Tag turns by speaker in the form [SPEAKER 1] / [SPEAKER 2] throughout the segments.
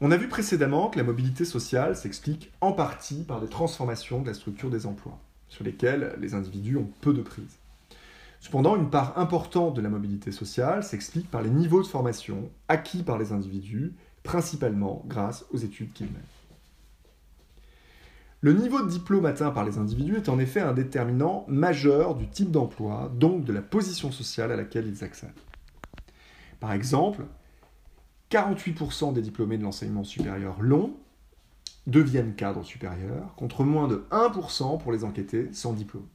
[SPEAKER 1] On a vu précédemment que la mobilité sociale s'explique en partie par des transformations de la structure des emplois, sur lesquelles les individus ont peu de prise. Cependant, une part importante de la mobilité sociale s'explique par les niveaux de formation acquis par les individus, principalement grâce aux études qu'ils mènent. Le niveau de diplôme atteint par les individus est en effet un déterminant majeur du type d'emploi, donc de la position sociale à laquelle ils accèdent. Par exemple, 48% des diplômés de l'enseignement supérieur long deviennent cadres supérieurs, contre moins de 1% pour les enquêtés sans diplôme.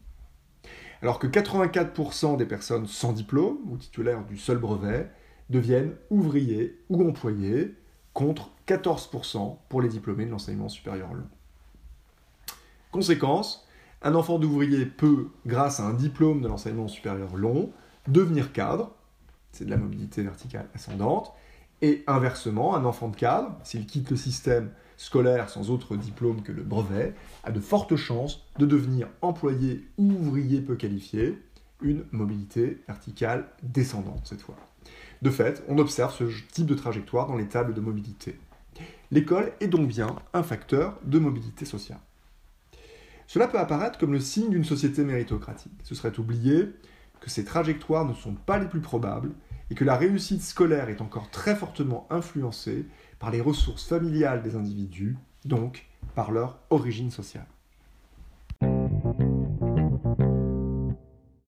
[SPEAKER 1] Alors que 84% des personnes sans diplôme, ou titulaires du seul brevet, deviennent ouvriers ou employés, contre 14% pour les diplômés de l'enseignement supérieur long. Conséquence, un enfant d'ouvrier peut, grâce à un diplôme de l'enseignement supérieur long, devenir cadre, c'est de la mobilité verticale ascendante, et inversement, un enfant de cadre, s'il quitte le système scolaire sans autre diplôme que le brevet, a de fortes chances de devenir employé ou ouvrier peu qualifié, une mobilité verticale descendante cette fois. De fait, on observe ce type de trajectoire dans les tables de mobilité. L'école est donc bien un facteur de mobilité sociale. Cela peut apparaître comme le signe d'une société méritocratique. Ce serait oublier que ces trajectoires ne sont pas les plus probables et que la réussite scolaire est encore très fortement influencée par les ressources familiales des individus, donc par leur origine sociale.